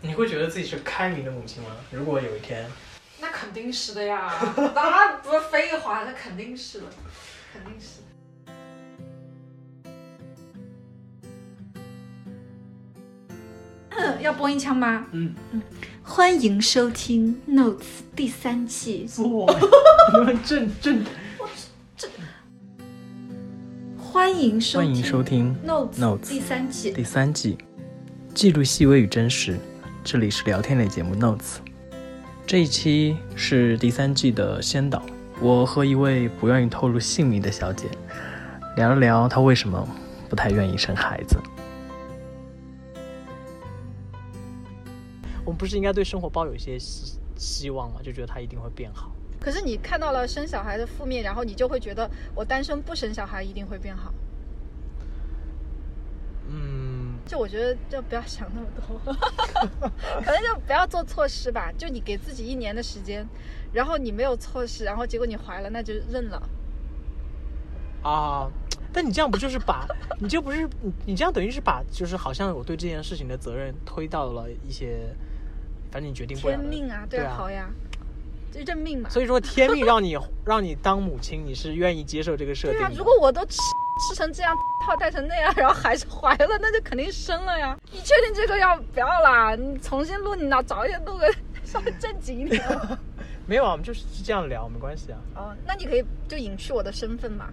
你会觉得自己是开明的母亲吗？如果有一天，那肯定是的呀，那不是废话，那肯定是的，肯定是。嗯，要播音腔吗？嗯嗯，欢迎收听《Notes》第三季。哇，你 们正正欢迎收欢迎收听《Notes》Notes 第三季。第三季，记录细微与真实。这里是聊天类节目 Notes，这一期是第三季的先导，我和一位不愿意透露姓名的小姐聊了聊她为什么不太愿意生孩子。我们不是应该对生活抱有一些希希望吗？就觉得它一定会变好。可是你看到了生小孩的负面，然后你就会觉得我单身不生小孩一定会变好。嗯，就我觉得就不要想那么多，可能就不要做错事吧。就你给自己一年的时间，然后你没有错事，然后结果你怀了，那就认了。啊，但你这样不就是把，你就不是你你这样等于是把，就是好像我对这件事情的责任推到了一些，反正你决定不了的天命啊，对啊，好呀，就认命嘛。所以说天命让你 让你当母亲，你是愿意接受这个设定的。对啊，如果我都吃吃成这样，套戴成那样，然后还是怀了，那就肯定生了呀。你确定这个要不要啦？你重新录，你哪早一点录个稍微正经一点。没有啊，我们就是这样聊，没关系啊，哦，那你可以就隐去我的身份嘛。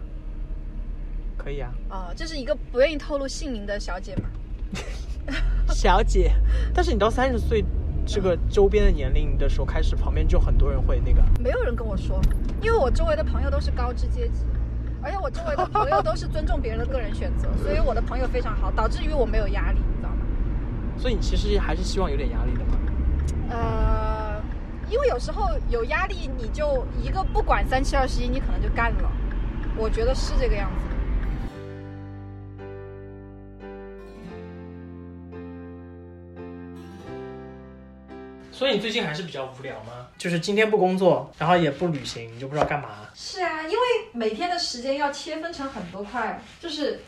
可以啊，哦，这是一个不愿意透露姓名的小姐嘛。小姐。但是你到三十岁这个周边的年龄的时候，开始旁边就很多人会那个，没有人跟我说，因为我周围的朋友都是高知阶级，而且我周围的朋友都是尊重别人的个人选择，所以我的朋友非常好，导致于我没有压力，你知道吗？所以你其实还是希望有点压力的嘛。呃，因为有时候有压力，你就一个不管三七二十一，你可能就干了。我觉得是这个样子。所以你最近还是比较无聊吗？就是今天不工作，然后也不旅行，你就不知道干嘛。是啊，因为每天的时间要切分成很多块，就是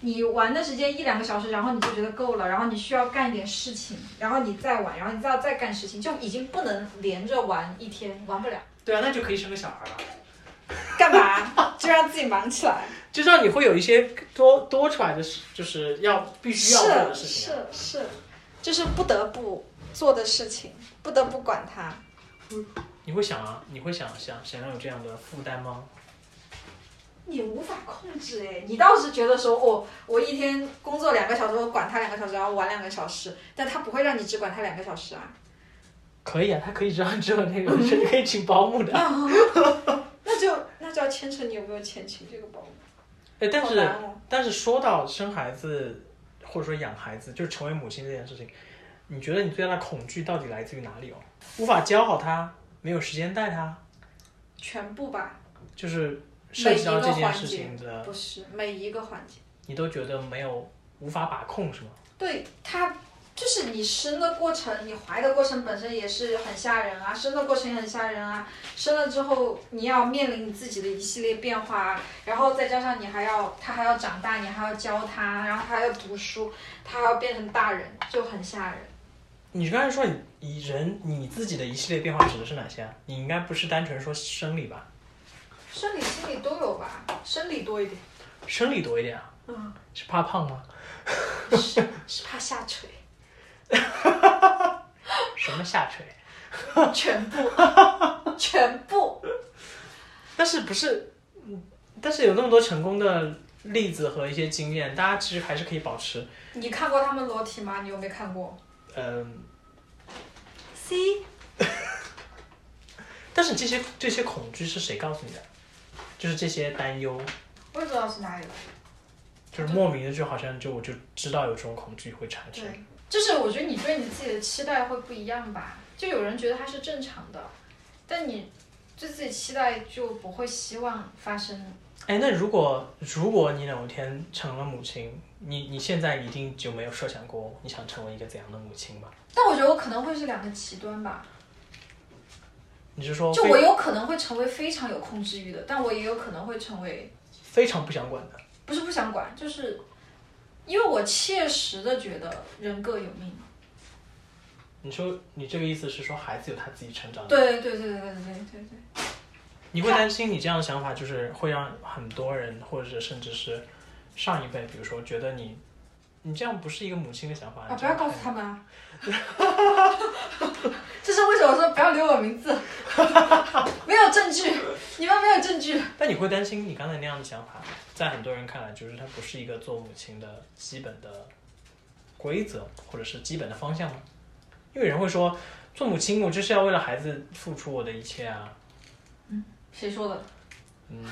你玩的时间一两个小时，然后你就觉得够了，然后你需要干一点事情，然后你再玩，然后你再要再干事情，就已经不能连着玩一天，玩不了。对啊，那就可以生个小孩了。干嘛？就让自己忙起来。就让你会有一些多多出来的事，就是要必须要做的事情、啊。是是，就是不得不做的事情，不得不管它。你会想啊？你会想想想要有这样的负担吗？你无法控制哎，你倒是觉得说，哦，我一天工作两个小时，我管他两个小时，然后玩两个小时，但他不会让你只管他两个小时啊。可以啊，他可以只要只有那个，甚至可以请保姆的。那就那就要牵扯你有没有钱请这个保姆。哎，但是、哦、但是说到生孩子或者说养孩子，就是成为母亲这件事情，你觉得你最大的恐惧到底来自于哪里哦？无法教好他，没有时间带他，全部吧。就是涉及到这件事情的，不是每一个环节，你都觉得没有无法把控是吗？对他。就是你生的过程，你怀的过程本身也是很吓人啊，生的过程也很吓人啊。生了之后，你要面临你自己的一系列变化，然后再加上你还要他还要长大，你还要教他，然后他还要读书，他还要变成大人，就很吓人。你刚才说你以人你自己的一系列变化指的是哪些啊？你应该不是单纯说生理吧？生理、心理都有吧，生理多一点。生理多一点啊？嗯。是怕胖吗？是是怕下垂。什么下垂？全部，全部。但是不是？但是有那么多成功的例子和一些经验，大家其实还是可以保持。你看过他们裸体吗？你有没有看过？嗯。C。但是这些这些恐惧是谁告诉你的？就是这些担忧。我也不知道是哪里来。就是莫名的，就好像就我就知道有这种恐惧会产生。对。就是我觉得你对你自己的期待会不一样吧，就有人觉得它是正常的，但你对自己期待就不会希望发生。哎，那如果如果你有一天成了母亲，你你现在一定就没有设想过你想成为一个怎样的母亲吧？但我觉得我可能会是两个极端吧。你是说？就我有可能会成为非常有控制欲的，但我也有可能会成为非常不想管的。不是不想管，就是。因为我切实的觉得人各有命，你说你这个意思是说孩子有他自己成长的，对对对对对对对对。你会担心你这样的想法就是会让很多人或者甚至是上一辈，比如说觉得你你这样不是一个母亲的想法啊！不要告诉他们啊！这是为什么说不要留我名字？没有证据，你们没有证据。但你会担心你刚才那样的想法，在很多人看来，就是它不是一个做母亲的基本的规则，或者是基本的方向吗？因为人会说，做母亲我就是要为了孩子付出我的一切啊。嗯，谁说的？嗯，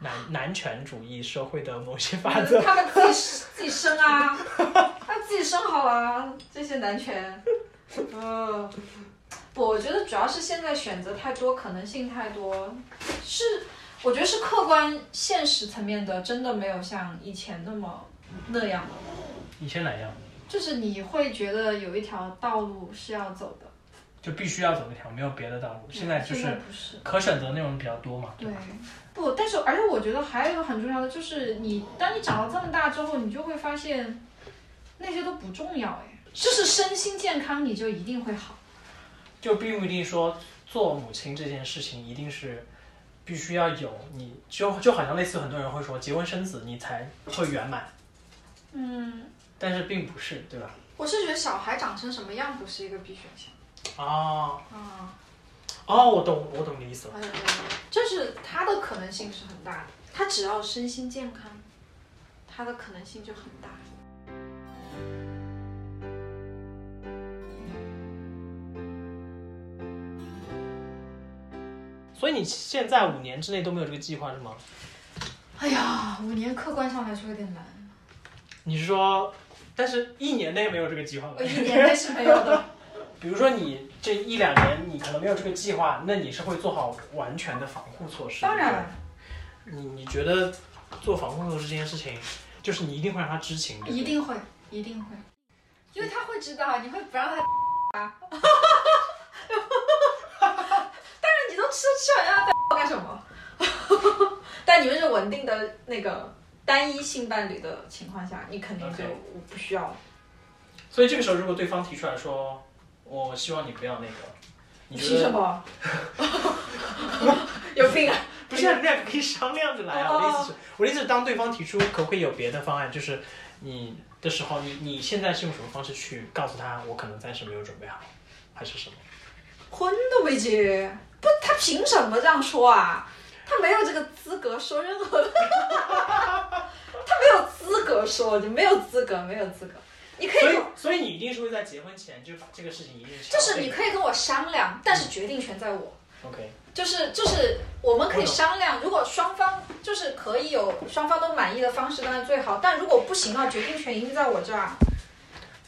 男男权主义社会的某些法则。他们自己自己生啊，他自己生好了，这些男权。嗯，不，我觉得主要是现在选择太多，可能性太多，是我觉得是客观现实层面的，真的没有像以前那么那样了。以前哪样？就是你会觉得有一条道路是要走的，就必须要走那条，没有别的道路。现在就是可选择内容比较多嘛。对，不，但是而且我觉得还有一个很重要的就是，你当你长到这么大之后，你就会发现那些都不重要哎。就是身心健康，你就一定会好。就并不一定说做母亲这件事情一定是必须要有，你就就好像类似很多人会说结婚生子你才会圆满。嗯。但是并不是，对吧？我是觉得小孩长成什么样不是一个必选项。哦。啊。哦，我懂，我懂你的意思了。就是他的可能性是很大的，他只要身心健康，他的可能性就很大。所以你现在五年之内都没有这个计划是吗？哎呀，五年客观上来说有点难。你是说，但是一年内没有这个计划吗？一年内是没有的。比如说你这一两年你可能没有这个计划，那你是会做好完全的防护措施。当然了。你你觉得做防护措施这件事情，就是你一定会让他知情的。一定会，一定会，因为他会知道，你会不让他啊。吃吃完了，要干什么？但你们是稳定的那个单一性伴侣的情况下，你肯定就不需要。所以这个时候，如果对方提出来说，我希望你不要那个，你凭什么？有病啊！不是，那样可以商量着来啊。我的意思是，我的意思是，当对方提出可不可以有别的方案，就是你的时候，你你现在是用什么方式去告诉他，我可能暂时没有准备好，还是什么？婚都没结。不，他凭什么这样说啊？他没有这个资格说任何的，他没有资格说，你没有资格，没有资格。你可以，所以所以你一定是会在结婚前就把这个事情一定就是你可以跟我商量，但是决定权在我。OK。就是就是我们可以商量，如果双方就是可以有双方都满意的方式，当然最好。但如果不行的话，决定权一定在我这儿。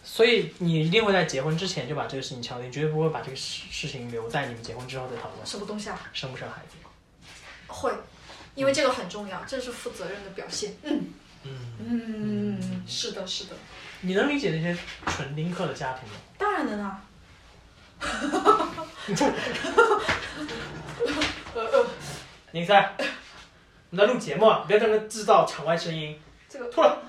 所以你一定会在结婚之前就把这个事情敲定，绝对不会把这个事事情留在你们结婚之后再讨论。什么东西啊？生不生孩子？会，因为这个很重要，这是负责任的表现。嗯嗯嗯，是的，是的。你能理解那些纯丁克的家庭吗？当然能啊。宁三，我们在录节目，啊，不要在那制造场外声音。这个吐了。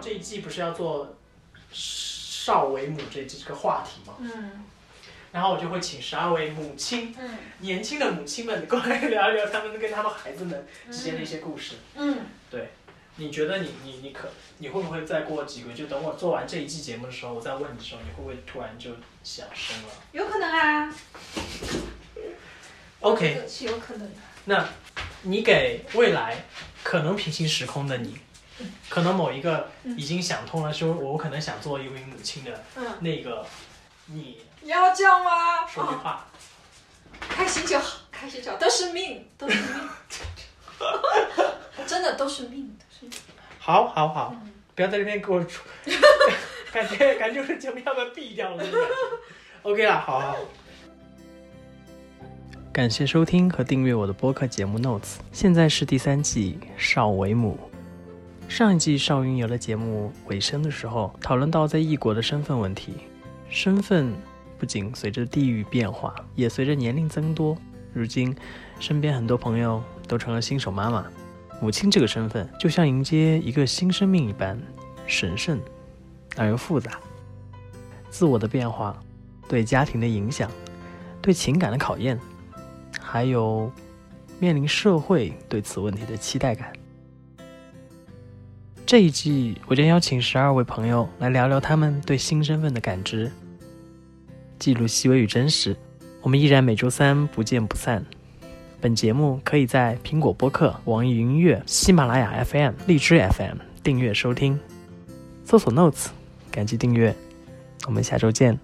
这一季不是要做少为母这这个话题吗？嗯，然后我就会请十二位母亲，嗯，年轻的母亲们过来聊一聊他们跟他们孩子们之间的一些故事。嗯，对，你觉得你你你可你会不会再过几个月，就等我做完这一季节目的时候，我再问你的时候，你会不会突然就想生了？有可能啊。OK，是有可能的。那，你给未来可能平行时空的你。可能某一个已经想通了，说我可能想做一位母亲的那个你，你要这样吗？说句话，开心就好，开心就好，都是命，都是命，真的都是命，都是命。好，好，好，不要在这边给我出，感觉感觉是节目要被毙掉了。OK 了，好好。感谢收听和订阅我的播客节目 Notes，现在是第三季少为母。上一季《少云游》的节目尾声的时候，讨论到在异国的身份问题。身份不仅随着地域变化，也随着年龄增多。如今，身边很多朋友都成了新手妈妈，母亲这个身份就像迎接一个新生命一般神圣而又复杂。自我的变化，对家庭的影响，对情感的考验，还有面临社会对此问题的期待感。这一季，我将邀请十二位朋友来聊聊他们对新身份的感知，记录细微与真实。我们依然每周三不见不散。本节目可以在苹果播客、网易云音乐、喜马拉雅 FM、荔枝 FM 订阅收听，搜索 Notes，感激订阅。我们下周见。